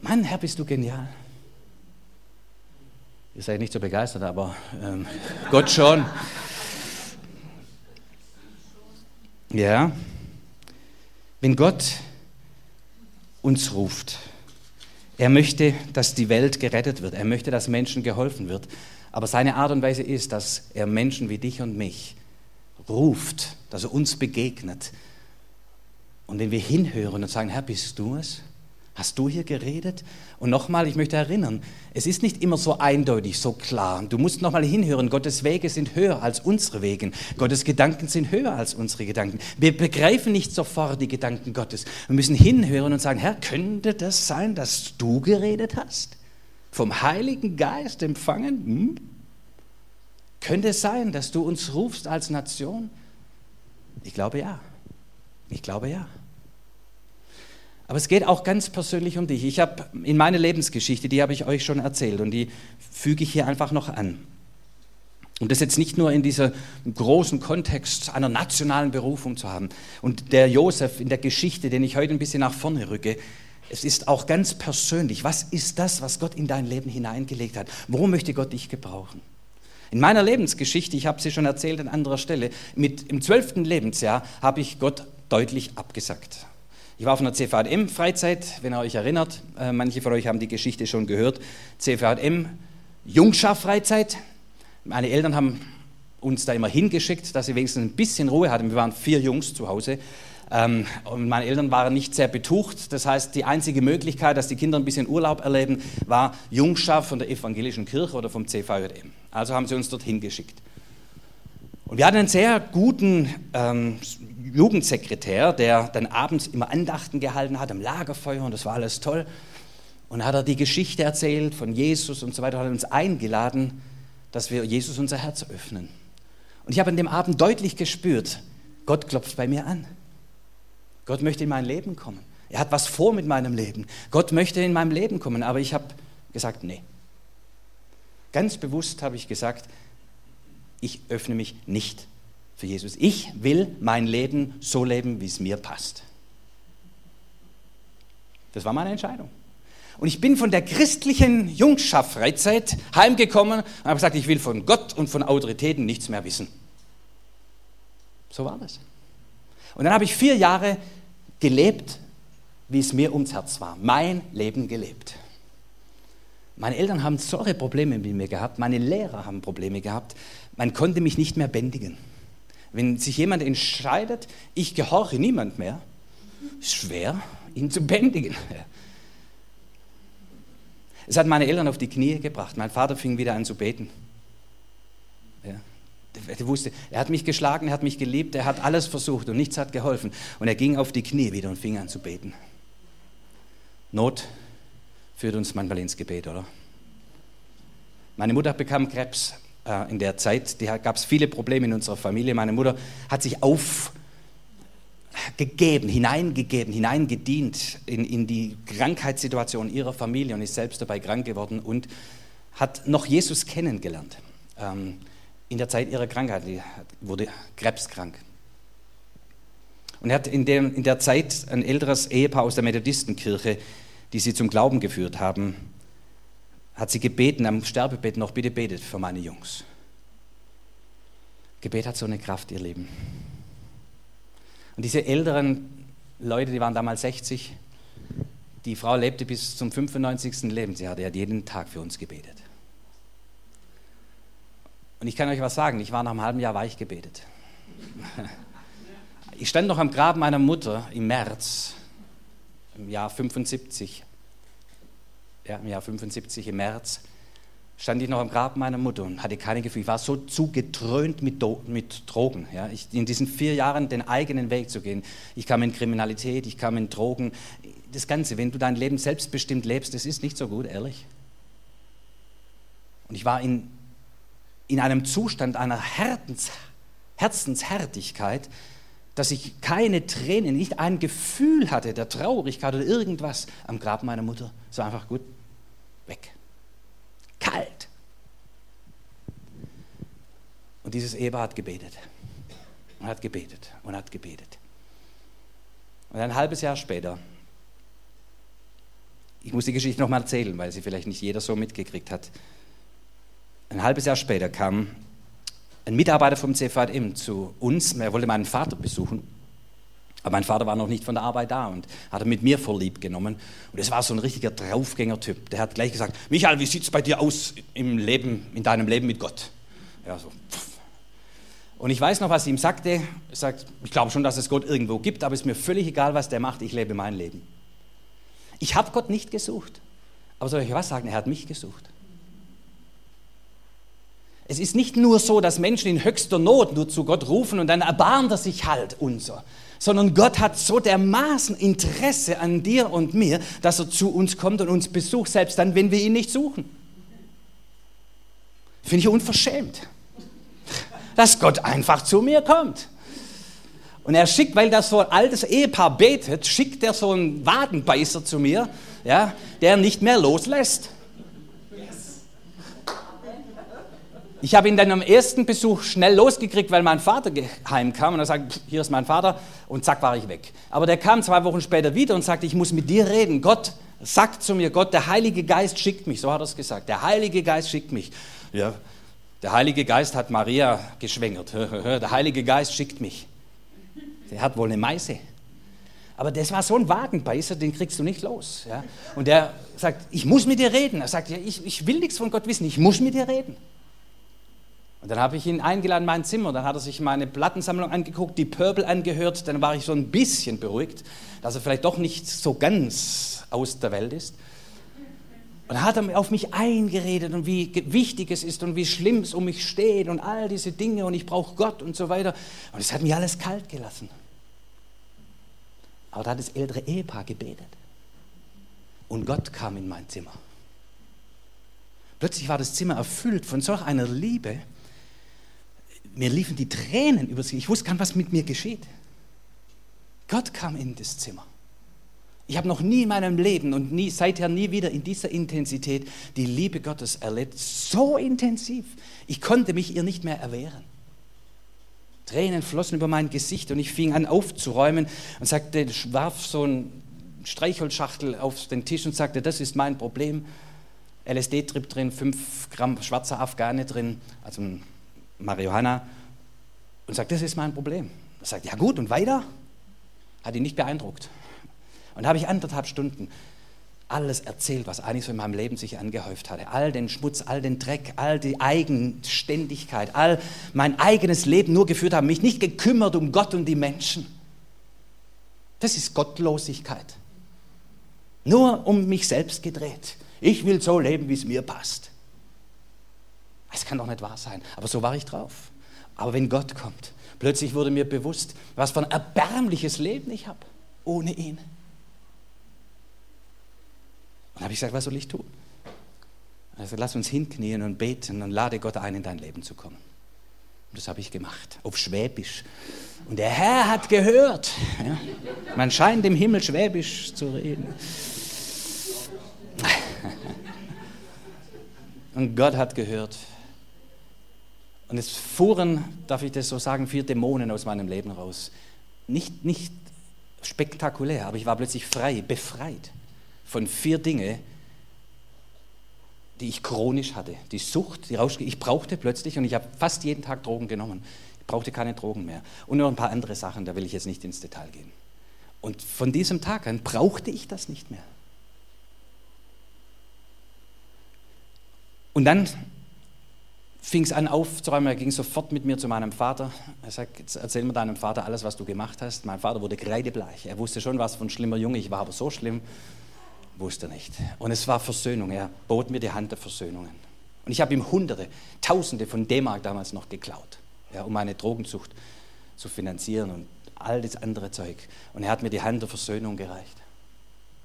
Mann, Herr, bist du genial. Ihr seid nicht so begeistert, aber ähm, Gott schon. Ja. Wenn Gott uns ruft, er möchte, dass die Welt gerettet wird. Er möchte, dass Menschen geholfen wird. Aber seine Art und Weise ist, dass er Menschen wie dich und mich ruft, dass er uns begegnet. Und wenn wir hinhören und sagen, Herr, bist du es? Hast du hier geredet? Und nochmal, ich möchte erinnern, es ist nicht immer so eindeutig, so klar. Du musst nochmal hinhören, Gottes Wege sind höher als unsere Wege. Gottes Gedanken sind höher als unsere Gedanken. Wir begreifen nicht sofort die Gedanken Gottes. Wir müssen hinhören und sagen, Herr, könnte das sein, dass du geredet hast? Vom Heiligen Geist empfangen? Hm? Könnte es sein, dass du uns rufst als Nation? Ich glaube ja. Ich glaube ja. Aber es geht auch ganz persönlich um dich. Ich habe in meiner Lebensgeschichte, die habe ich euch schon erzählt und die füge ich hier einfach noch an. Und das jetzt nicht nur in diesem großen Kontext einer nationalen Berufung zu haben. Und der Josef in der Geschichte, den ich heute ein bisschen nach vorne rücke, es ist auch ganz persönlich. Was ist das, was Gott in dein Leben hineingelegt hat? Wo möchte Gott dich gebrauchen? In meiner Lebensgeschichte, ich habe sie schon erzählt an anderer Stelle, mit, im zwölften Lebensjahr habe ich Gott deutlich abgesagt. Ich war auf einer CVM-Freizeit, wenn ihr euch erinnert. Äh, manche von euch haben die Geschichte schon gehört. CVM, Jungschar-Freizeit. Meine Eltern haben uns da immer hingeschickt, dass sie wenigstens ein bisschen Ruhe hatten. Wir waren vier Jungs zu Hause. Ähm, und meine Eltern waren nicht sehr betucht. Das heißt, die einzige Möglichkeit, dass die Kinder ein bisschen Urlaub erleben, war Jungschar von der evangelischen Kirche oder vom CVM. Also haben sie uns dorthin geschickt. Und wir hatten einen sehr guten ähm, Jugendsekretär, der dann abends immer Andachten gehalten hat am Lagerfeuer und das war alles toll. Und hat er die Geschichte erzählt von Jesus und so weiter, hat uns eingeladen, dass wir Jesus unser Herz öffnen. Und ich habe an dem Abend deutlich gespürt, Gott klopft bei mir an. Gott möchte in mein Leben kommen. Er hat was vor mit meinem Leben. Gott möchte in meinem Leben kommen, aber ich habe gesagt, nee. Ganz bewusst habe ich gesagt, ich öffne mich nicht für Jesus. Ich will mein Leben so leben, wie es mir passt. Das war meine Entscheidung. Und ich bin von der christlichen Jungschaft-Freizeit heimgekommen und habe gesagt, ich will von Gott und von Autoritäten nichts mehr wissen. So war das. Und dann habe ich vier Jahre gelebt, wie es mir ums Herz war. Mein Leben gelebt. Meine Eltern haben solche Probleme mit mir gehabt, meine Lehrer haben Probleme gehabt. Man konnte mich nicht mehr bändigen. Wenn sich jemand entscheidet, ich gehorche niemand mehr, ist schwer, ihn zu bändigen. Es hat meine Eltern auf die Knie gebracht. Mein Vater fing wieder an zu beten. Ja. Er wusste, er hat mich geschlagen, er hat mich geliebt, er hat alles versucht und nichts hat geholfen. Und er ging auf die Knie wieder und fing an zu beten. Not führt uns manchmal ins Gebet, oder? Meine Mutter bekam Krebs in der Zeit. Da gab es viele Probleme in unserer Familie. Meine Mutter hat sich aufgegeben, hineingegeben, hineingedient in, in die Krankheitssituation ihrer Familie und ist selbst dabei krank geworden und hat noch Jesus kennengelernt. Ähm, in der Zeit ihrer Krankheit, die wurde krebskrank. Und er hat in, dem, in der Zeit ein älteres Ehepaar aus der Methodistenkirche, die sie zum Glauben geführt haben, hat sie gebeten am Sterbebett noch, bitte betet für meine Jungs. Gebet hat so eine Kraft, ihr Leben. Und diese älteren Leute, die waren damals 60, die Frau lebte bis zum 95. Lebensjahr, die hat jeden Tag für uns gebetet. Und ich kann euch was sagen, ich war nach einem halben Jahr weich gebetet. (laughs) Ich stand noch am Grab meiner Mutter im März, im Jahr 75, ja, im Jahr 75 im März, stand ich noch am Grab meiner Mutter und hatte keine Gefühle. Ich war so zugetrönt mit, mit Drogen. Ja. Ich, in diesen vier Jahren den eigenen Weg zu gehen. Ich kam in Kriminalität, ich kam in Drogen. Das Ganze, wenn du dein Leben selbstbestimmt lebst, das ist nicht so gut, ehrlich. Und ich war in, in einem Zustand einer Herzens, Herzenshärtigkeit, dass ich keine Tränen, nicht ein Gefühl hatte der Traurigkeit oder irgendwas am Grab meiner Mutter. Es war einfach gut, weg. Kalt. Und dieses Ehepaar hat gebetet. Und hat gebetet und hat gebetet. Und ein halbes Jahr später, ich muss die Geschichte nochmal erzählen, weil sie vielleicht nicht jeder so mitgekriegt hat. Ein halbes Jahr später kam ein Mitarbeiter vom CVM zu uns, er wollte meinen Vater besuchen. Aber mein Vater war noch nicht von der Arbeit da und hat er mit mir vorlieb genommen. Und es war so ein richtiger Draufgänger-Typ. Der hat gleich gesagt: Michael, wie sieht es bei dir aus im Leben, in deinem Leben mit Gott? Ja, so. Und ich weiß noch, was ich ihm sagte. Er sagt: Ich glaube schon, dass es Gott irgendwo gibt, aber es ist mir völlig egal, was der macht. Ich lebe mein Leben. Ich habe Gott nicht gesucht. Aber soll ich was sagen? Er hat mich gesucht. Es ist nicht nur so, dass Menschen in höchster Not nur zu Gott rufen und dann erbarmt er sich halt unser, sondern Gott hat so dermaßen Interesse an dir und mir, dass er zu uns kommt und uns besucht, selbst dann, wenn wir ihn nicht suchen. Finde ich unverschämt, dass Gott einfach zu mir kommt. Und er schickt, weil das so ein altes Ehepaar betet, schickt er so einen Wadenbeißer zu mir, ja, der nicht mehr loslässt. Ich habe ihn dann am ersten Besuch schnell losgekriegt, weil mein Vater heimkam und er sagt, hier ist mein Vater und zack war ich weg. Aber der kam zwei Wochen später wieder und sagte, ich muss mit dir reden. Gott sagt zu mir, Gott, der Heilige Geist schickt mich, so hat er es gesagt. Der Heilige Geist schickt mich. Ja, der Heilige Geist hat Maria geschwängert. (laughs) Der Heilige Geist schickt mich. Der hat wohl eine Meise. Aber das war so ein Wagenbeißer, den kriegst du nicht los. Ja? Und der sagt, ich muss mit dir reden. Er sagt, ja, ich, ich will nichts von Gott wissen, ich muss mit dir reden. Und dann habe ich ihn eingeladen in mein Zimmer. Dann hat er sich meine Plattensammlung angeguckt, die Purple angehört. Dann war ich so ein bisschen beruhigt, dass er vielleicht doch nicht so ganz aus der Welt ist. Und dann hat er auf mich eingeredet und wie wichtig es ist und wie schlimm es um mich steht und all diese Dinge und ich brauche Gott und so weiter. Und es hat mich alles kalt gelassen. Aber da hat das ältere Ehepaar gebetet. Und Gott kam in mein Zimmer. Plötzlich war das Zimmer erfüllt von solch einer Liebe. Mir liefen die Tränen über sie. Ich wusste gar nicht, was mit mir geschieht. Gott kam in das Zimmer. Ich habe noch nie in meinem Leben und nie, seither nie wieder in dieser Intensität die Liebe Gottes erlebt. So intensiv. Ich konnte mich ihr nicht mehr erwehren. Tränen flossen über mein Gesicht und ich fing an aufzuräumen und sagte, warf so ein Streichholzschachtel auf den Tisch und sagte, das ist mein Problem. LSD-Trip drin, 5 Gramm schwarzer Afghane drin, also Marihuana. Und sagt, das ist mein Problem. Er sagt, ja gut, und weiter? Hat ihn nicht beeindruckt. Und da habe ich anderthalb Stunden alles erzählt, was eigentlich so in meinem Leben sich angehäuft hatte. All den Schmutz, all den Dreck, all die Eigenständigkeit, all mein eigenes Leben nur geführt habe, mich nicht gekümmert um Gott und die Menschen. Das ist Gottlosigkeit. Nur um mich selbst gedreht. Ich will so leben, wie es mir passt. Das kann doch nicht wahr sein. Aber so war ich drauf. Aber wenn Gott kommt, plötzlich wurde mir bewusst, was für ein erbärmliches Leben ich habe ohne ihn. Dann habe ich gesagt, was soll ich tun? Also lass uns hinknien und beten und lade Gott ein, in dein Leben zu kommen. Und das habe ich gemacht, auf Schwäbisch. Und der Herr hat gehört. Ja. Man scheint im Himmel Schwäbisch zu reden. Und Gott hat gehört. Und es fuhren, darf ich das so sagen, vier Dämonen aus meinem Leben raus. Nicht, nicht spektakulär, aber ich war plötzlich frei, befreit von vier Dingen, die ich chronisch hatte. Die Sucht, die Rausch, ich brauchte plötzlich, und ich habe fast jeden Tag Drogen genommen. Ich brauchte keine Drogen mehr. Und noch ein paar andere Sachen, da will ich jetzt nicht ins Detail gehen. Und von diesem Tag an brauchte ich das nicht mehr. Und dann fing es an aufzuräumen. Er ging sofort mit mir zu meinem Vater. Er sagt, jetzt erzähl mir deinem Vater alles, was du gemacht hast. Mein Vater wurde kreidebleich. Er wusste schon, was von schlimmer Junge. Ich war aber so schlimm, wusste nicht. Und es war Versöhnung. Er bot mir die Hand der Versöhnungen. Und ich habe ihm Hunderte, Tausende von D-Mark damals noch geklaut, ja, um meine Drogenzucht zu finanzieren und all das andere Zeug. Und er hat mir die Hand der Versöhnung gereicht.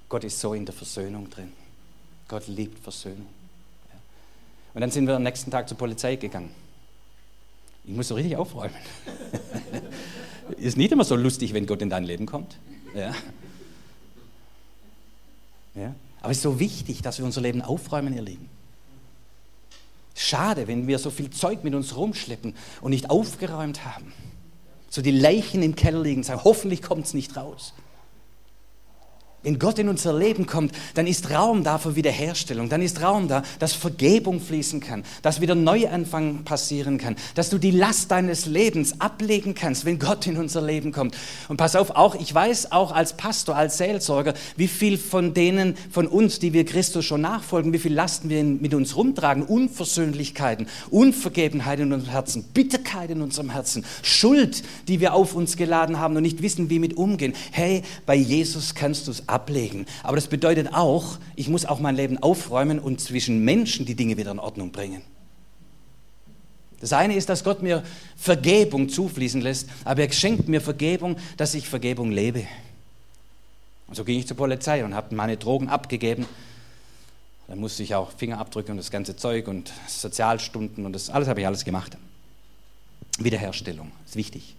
Gott ist so in der Versöhnung drin. Gott liebt Versöhnung. Und dann sind wir am nächsten Tag zur Polizei gegangen. Ich muss so richtig aufräumen. (laughs) ist nicht immer so lustig, wenn Gott in dein Leben kommt. Ja. Ja? Aber es ist so wichtig, dass wir unser Leben aufräumen, ihr Lieben. Schade, wenn wir so viel Zeug mit uns rumschleppen und nicht aufgeräumt haben. So die Leichen im Keller liegen, sagen, hoffentlich kommt es nicht raus. Wenn Gott in unser Leben kommt, dann ist Raum da für Wiederherstellung, dann ist Raum da, dass Vergebung fließen kann, dass wieder Neuanfang passieren kann, dass du die Last deines Lebens ablegen kannst, wenn Gott in unser Leben kommt. Und pass auf, auch ich weiß auch als Pastor, als Seelsorger, wie viel von denen von uns, die wir Christus schon nachfolgen, wie viel Lasten wir mit uns rumtragen, Unversöhnlichkeiten, Unvergebenheit in unserem Herzen, Bitterkeit in unserem Herzen, Schuld, die wir auf uns geladen haben und nicht wissen, wie mit umgehen. Hey, bei Jesus kannst du es ablegen. Aber das bedeutet auch, ich muss auch mein Leben aufräumen und zwischen Menschen die Dinge wieder in Ordnung bringen. Das eine ist, dass Gott mir Vergebung zufließen lässt, aber er schenkt mir Vergebung, dass ich Vergebung lebe. Und so ging ich zur Polizei und habe meine Drogen abgegeben. Dann musste ich auch Fingerabdrücke und das ganze Zeug und Sozialstunden und das alles habe ich alles gemacht. Wiederherstellung ist wichtig.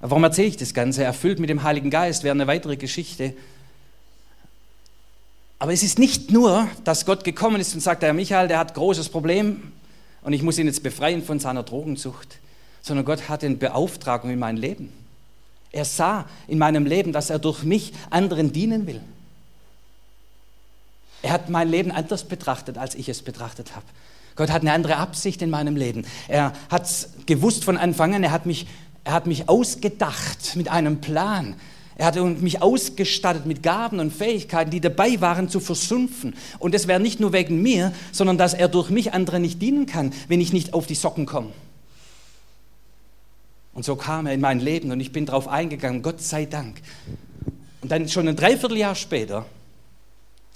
Warum erzähle ich das Ganze? Erfüllt mit dem Heiligen Geist wäre eine weitere Geschichte. Aber es ist nicht nur, dass Gott gekommen ist und sagt, Herr Michael, der hat großes Problem und ich muss ihn jetzt befreien von seiner Drogensucht, sondern Gott hat eine Beauftragung in mein Leben. Er sah in meinem Leben, dass er durch mich anderen dienen will. Er hat mein Leben anders betrachtet, als ich es betrachtet habe. Gott hat eine andere Absicht in meinem Leben. Er hat es gewusst von Anfang an. Er hat, mich, er hat mich ausgedacht mit einem Plan. Er hat mich ausgestattet mit Gaben und Fähigkeiten, die dabei waren zu versumpfen. Und das wäre nicht nur wegen mir, sondern dass er durch mich anderen nicht dienen kann, wenn ich nicht auf die Socken komme. Und so kam er in mein Leben und ich bin darauf eingegangen, Gott sei Dank. Und dann schon ein Dreivierteljahr später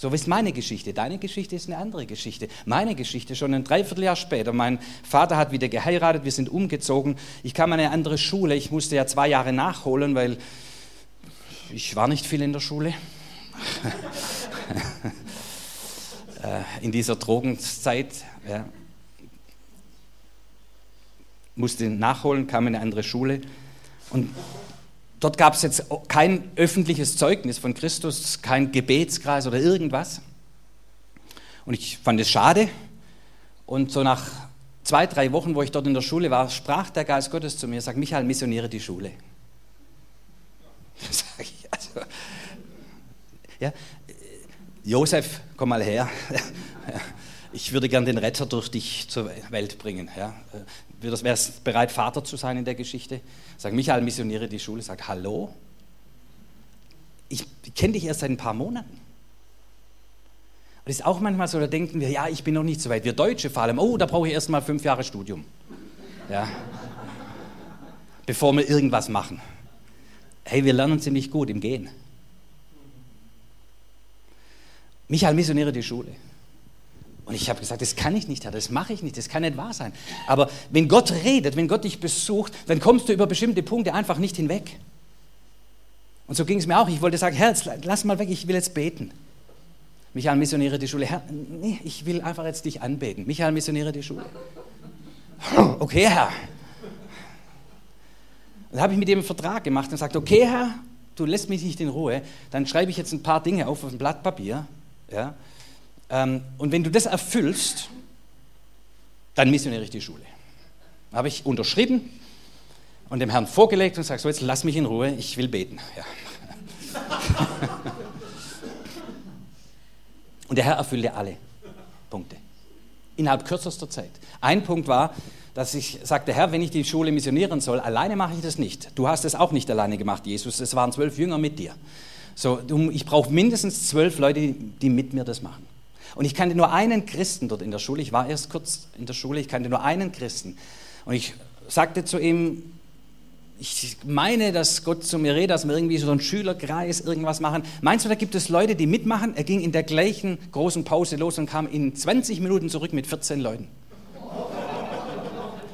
so ist meine Geschichte. Deine Geschichte ist eine andere Geschichte. Meine Geschichte schon ein Dreivierteljahr später. Mein Vater hat wieder geheiratet, wir sind umgezogen. Ich kam an eine andere Schule. Ich musste ja zwei Jahre nachholen, weil ich war nicht viel in der Schule. (laughs) Äh, in dieser Drogenzeit. Ja. Musste nachholen, kam in eine andere Schule. Und Dort gab es jetzt kein öffentliches Zeugnis von Christus, kein Gebetskreis oder irgendwas. Und ich fand es schade. Und so nach zwei, drei Wochen, wo ich dort in der Schule war, sprach der Geist Gottes zu mir, sagt, Michael, missioniere die Schule. Sag ich, also, ja, Josef, komm mal her. (laughs) Ich würde gern den Retter durch dich zur Welt bringen. Ja wärst du bereit, Vater zu sein in der Geschichte? Sag Michael, missioniere die Schule, sag Hallo. Ich kenne dich erst seit ein paar Monaten. Es ist auch manchmal so, da denken wir, ja, ich bin noch nicht so weit. Wir Deutsche vor allem, oh, da brauche ich erst mal fünf Jahre Studium. Ja. Bevor wir irgendwas machen. Hey, wir lernen ziemlich gut im Gehen. Michael, missioniere die Schule. Und ich habe gesagt, das kann ich nicht, Herr, das mache ich nicht, das kann nicht wahr sein. Aber wenn Gott redet, wenn Gott dich besucht, dann kommst du über bestimmte Punkte einfach nicht hinweg. Und so ging es mir auch. Ich wollte sagen, Herr, jetzt lass mal weg, ich will jetzt beten. Michael, missioniere die Schule. Herr, nee, ich will einfach jetzt dich anbeten. Michael, missioniere die Schule. Okay, Herr. Dann habe ich mit ihm einen Vertrag gemacht und gesagt, okay, Herr, du lässt mich nicht in Ruhe, dann schreibe ich jetzt ein paar Dinge auf auf ein Blatt Papier. Ja, ähm, und wenn du das erfüllst, dann missioniere ich die Schule. Habe ich unterschrieben und dem Herrn vorgelegt und sage, so jetzt lass mich in Ruhe, ich will beten. Ja. (laughs) und der Herr erfüllte alle Punkte. Innerhalb kürzester Zeit. Ein Punkt war, dass ich sagte, Herr, wenn ich die Schule missionieren soll, alleine mache ich das nicht. Du hast es auch nicht alleine gemacht, Jesus. Es waren zwölf Jünger mit dir. So, ich brauche mindestens zwölf Leute, die mit mir das machen. Und ich kannte nur einen Christen dort in der Schule. Ich war erst kurz in der Schule, ich kannte nur einen Christen. Und ich sagte zu ihm, ich meine, dass Gott zu mir redet, dass wir irgendwie so einen Schülerkreis irgendwas machen. Meinst du, da gibt es Leute, die mitmachen? Er ging in der gleichen großen Pause los und kam in 20 Minuten zurück mit 14 Leuten.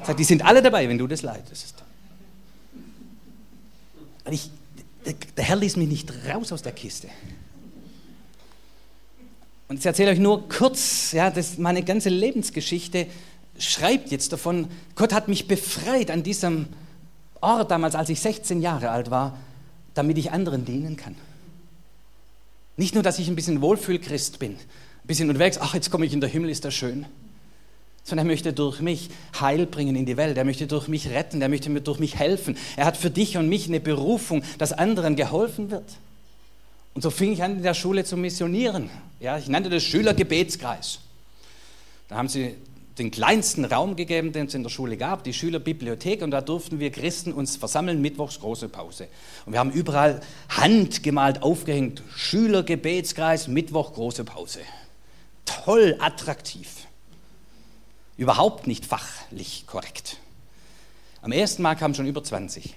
Sage, die sind alle dabei, wenn du das leitest. Und ich, der Herr ließ mich nicht raus aus der Kiste. Und ich erzähle euch nur kurz, ja, das, meine ganze Lebensgeschichte schreibt jetzt davon, Gott hat mich befreit an diesem Ort damals, als ich 16 Jahre alt war, damit ich anderen dienen kann. Nicht nur, dass ich ein bisschen Wohlfühlchrist bin, ein bisschen unterwegs, ach, jetzt komme ich in den Himmel, ist das schön. Sondern er möchte durch mich Heil bringen in die Welt. Er möchte durch mich retten. Er möchte durch mich helfen. Er hat für dich und mich eine Berufung, dass anderen geholfen wird. Und so fing ich an, in der Schule zu missionieren. Ja, ich nannte das Schülergebetskreis. Da haben sie den kleinsten Raum gegeben, den es in der Schule gab, die Schülerbibliothek, und da durften wir Christen uns versammeln, mittwochs große Pause. Und wir haben überall handgemalt aufgehängt, Schülergebetskreis, Mittwoch große Pause. Toll, attraktiv. Überhaupt nicht fachlich korrekt. Am ersten Mal kamen schon über 20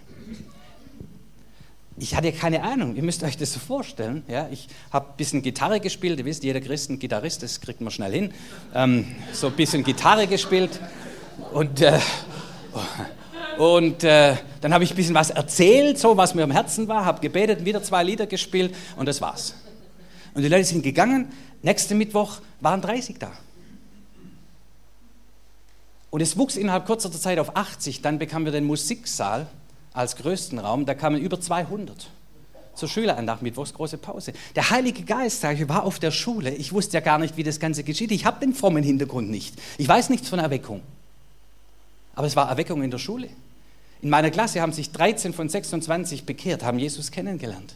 ich hatte keine Ahnung, ihr müsst euch das so vorstellen. Ja, ich habe ein bisschen Gitarre gespielt, ihr wisst, jeder Christ ein Gitarrist, das kriegt man schnell hin. Ähm, so ein bisschen Gitarre gespielt und, äh, und äh, dann habe ich ein bisschen was erzählt, so was mir am Herzen war, habe gebetet, wieder zwei Lieder gespielt und das war's. Und die Leute sind gegangen, nächsten Mittwoch waren 30 da. Und es wuchs innerhalb kurzer Zeit auf 80, dann bekamen wir den Musiksaal als größten Raum, da kamen über 200 zur Schülerandacht Mittwochs große Pause. Der Heilige Geist, ich, war auf der Schule. Ich wusste ja gar nicht, wie das Ganze geschieht. Ich habe den frommen Hintergrund nicht. Ich weiß nichts von Erweckung. Aber es war Erweckung in der Schule. In meiner Klasse haben sich 13 von 26 bekehrt, haben Jesus kennengelernt.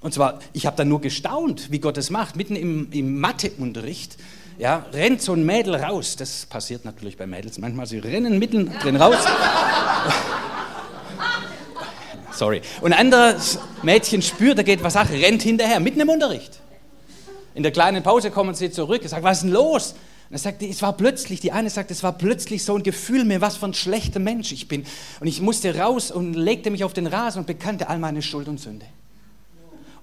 Und zwar, ich habe dann nur gestaunt, wie Gott es macht. Mitten im, im Matheunterricht ja, rennt so ein Mädel raus. Das passiert natürlich bei Mädels manchmal. Sie rennen mitten drin raus. (laughs) Sorry. Und ein anderes Mädchen spürt, da geht was Sache, rennt hinterher, mitten im Unterricht. In der kleinen Pause kommen sie zurück und sagen, was ist denn los? Und er sagt, es war plötzlich, die eine sagt, es war plötzlich so ein Gefühl mir, was für ein schlechter Mensch ich bin. Und ich musste raus und legte mich auf den Rasen und bekannte all meine Schuld und Sünde.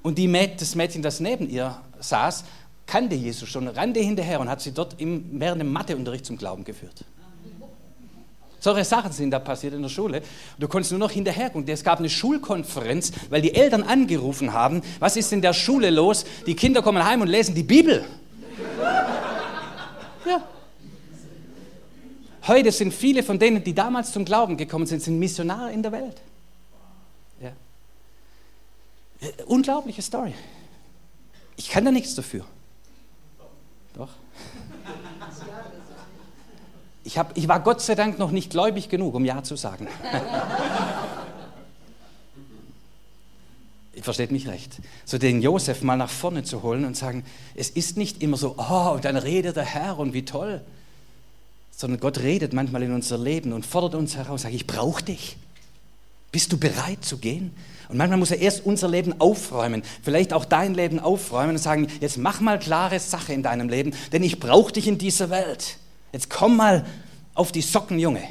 Und die Mäd, das Mädchen, das neben ihr saß, kannte Jesus schon, rannte hinterher und hat sie dort im, während dem Matheunterricht zum Glauben geführt. Solche Sachen sind da passiert in der Schule. Du konntest nur noch hinterher gucken. Es gab eine Schulkonferenz, weil die Eltern angerufen haben, was ist in der Schule los? Die Kinder kommen heim und lesen die Bibel. Ja. Heute sind viele von denen, die damals zum Glauben gekommen sind, sind Missionare in der Welt. Ja. Unglaubliche Story. Ich kann da nichts dafür. Doch. Ich, hab, ich war Gott sei Dank noch nicht gläubig genug, um Ja zu sagen. Ihr versteht mich recht. So den Josef mal nach vorne zu holen und sagen, es ist nicht immer so, oh, und dann redet der Herr und wie toll. Sondern Gott redet manchmal in unser Leben und fordert uns heraus, sagt, ich brauche dich. Bist du bereit zu gehen? Und manchmal muss er erst unser Leben aufräumen, vielleicht auch dein Leben aufräumen und sagen, jetzt mach mal klare Sache in deinem Leben, denn ich brauche dich in dieser Welt. Jetzt komm mal auf die Socken, Junge.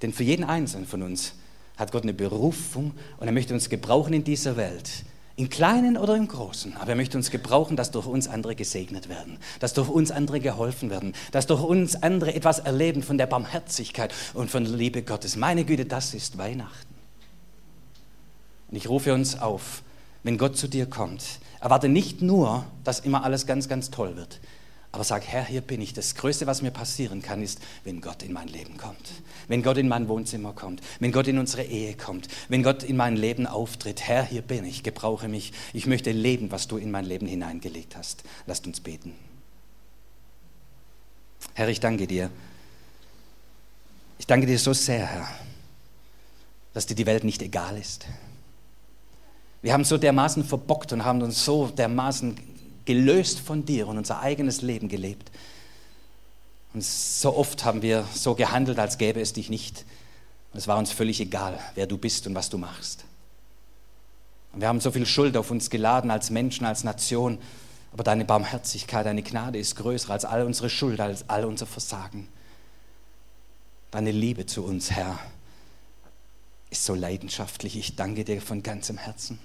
Denn für jeden Einzelnen von uns hat Gott eine Berufung und er möchte uns gebrauchen in dieser Welt. Im Kleinen oder im Großen. Aber er möchte uns gebrauchen, dass durch uns andere gesegnet werden, dass durch uns andere geholfen werden, dass durch uns andere etwas erleben von der Barmherzigkeit und von der Liebe Gottes. Meine Güte, das ist Weihnachten. Und ich rufe uns auf, wenn Gott zu dir kommt, erwarte nicht nur, dass immer alles ganz, ganz toll wird, aber sag, Herr, hier bin ich. Das Größte, was mir passieren kann, ist, wenn Gott in mein Leben kommt. Wenn Gott in mein Wohnzimmer kommt. Wenn Gott in unsere Ehe kommt. Wenn Gott in mein Leben auftritt. Herr, hier bin ich. Gebrauche mich. Ich möchte leben, was du in mein Leben hineingelegt hast. Lasst uns beten. Herr, ich danke dir. Ich danke dir so sehr, Herr, dass dir die Welt nicht egal ist. Wir haben so dermaßen verbockt und haben uns so dermaßen gelöst von dir und unser eigenes Leben gelebt. Und so oft haben wir so gehandelt, als gäbe es dich nicht. Und es war uns völlig egal, wer du bist und was du machst. Und wir haben so viel Schuld auf uns geladen als Menschen, als Nation. Aber deine Barmherzigkeit, deine Gnade ist größer als all unsere Schuld, als all unser Versagen. Deine Liebe zu uns, Herr, ist so leidenschaftlich. Ich danke dir von ganzem Herzen.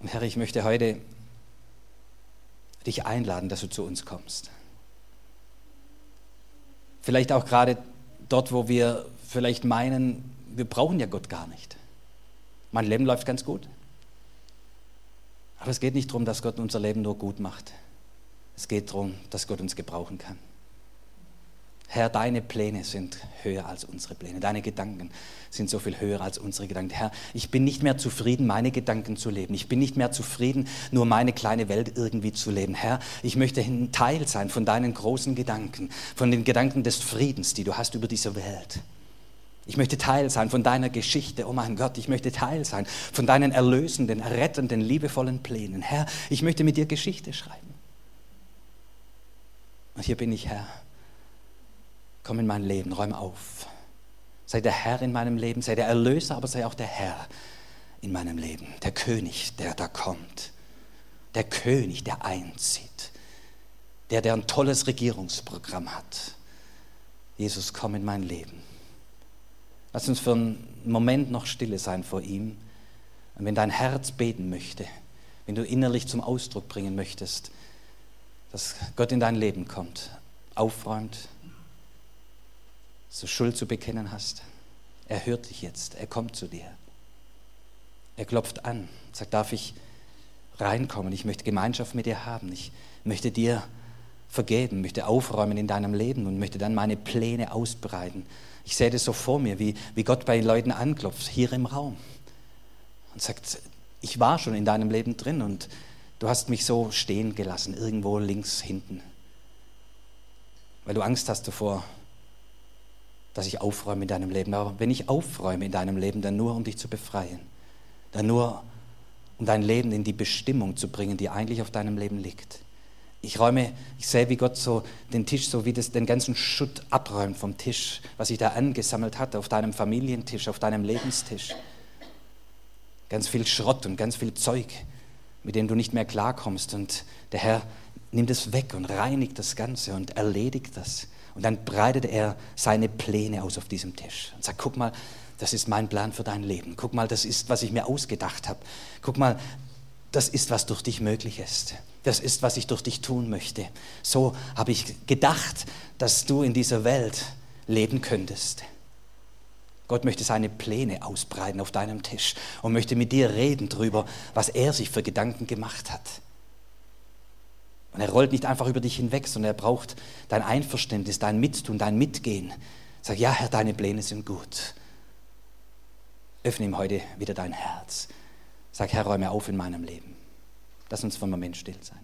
Und Herr, ich möchte heute dich einladen, dass du zu uns kommst. Vielleicht auch gerade dort, wo wir vielleicht meinen, wir brauchen ja Gott gar nicht. Mein Leben läuft ganz gut. Aber es geht nicht darum, dass Gott unser Leben nur gut macht. Es geht darum, dass Gott uns gebrauchen kann. Herr, deine Pläne sind höher als unsere Pläne. Deine Gedanken sind so viel höher als unsere Gedanken. Herr, ich bin nicht mehr zufrieden, meine Gedanken zu leben. Ich bin nicht mehr zufrieden, nur meine kleine Welt irgendwie zu leben. Herr, ich möchte ein Teil sein von deinen großen Gedanken, von den Gedanken des Friedens, die du hast über diese Welt. Ich möchte Teil sein von deiner Geschichte. Oh mein Gott, ich möchte Teil sein von deinen erlösenden, rettenden, liebevollen Plänen. Herr, ich möchte mit dir Geschichte schreiben. Und hier bin ich, Herr komm in mein Leben, räum auf. Sei der Herr in meinem Leben, sei der Erlöser, aber sei auch der Herr in meinem Leben. Der König, der da kommt. Der König, der einzieht. Der, der ein tolles Regierungsprogramm hat. Jesus, komm in mein Leben. Lass uns für einen Moment noch stille sein vor ihm. Und wenn dein Herz beten möchte, wenn du innerlich zum Ausdruck bringen möchtest, dass Gott in dein Leben kommt, aufräumt, so Schuld zu bekennen hast. Er hört dich jetzt, er kommt zu dir. Er klopft an, sagt, darf ich reinkommen? Ich möchte Gemeinschaft mit dir haben. Ich möchte dir vergeben, möchte aufräumen in deinem Leben und möchte dann meine Pläne ausbreiten. Ich sehe das so vor mir, wie, wie Gott bei den Leuten anklopft, hier im Raum. Und sagt, ich war schon in deinem Leben drin und du hast mich so stehen gelassen, irgendwo links hinten. Weil du Angst hast davor, dass ich aufräume in deinem Leben. Aber wenn ich aufräume in deinem Leben, dann nur, um dich zu befreien. Dann nur, um dein Leben in die Bestimmung zu bringen, die eigentlich auf deinem Leben liegt. Ich räume, ich sehe, wie Gott so den Tisch, so wie das den ganzen Schutt abräumt vom Tisch, was sich da angesammelt hat, auf deinem Familientisch, auf deinem Lebenstisch. Ganz viel Schrott und ganz viel Zeug, mit dem du nicht mehr klarkommst. Und der Herr nimmt es weg und reinigt das Ganze und erledigt das. Und dann breitet er seine Pläne aus auf diesem Tisch und sagt, guck mal, das ist mein Plan für dein Leben. Guck mal, das ist, was ich mir ausgedacht habe. Guck mal, das ist, was durch dich möglich ist. Das ist, was ich durch dich tun möchte. So habe ich gedacht, dass du in dieser Welt leben könntest. Gott möchte seine Pläne ausbreiten auf deinem Tisch und möchte mit dir reden darüber, was er sich für Gedanken gemacht hat. Und er rollt nicht einfach über dich hinweg, sondern er braucht dein Einverständnis, dein Mittun, dein Mitgehen. Sag, ja, Herr, deine Pläne sind gut. Öffne ihm heute wieder dein Herz. Sag, Herr, räume auf in meinem Leben. Lass uns von Moment still sein.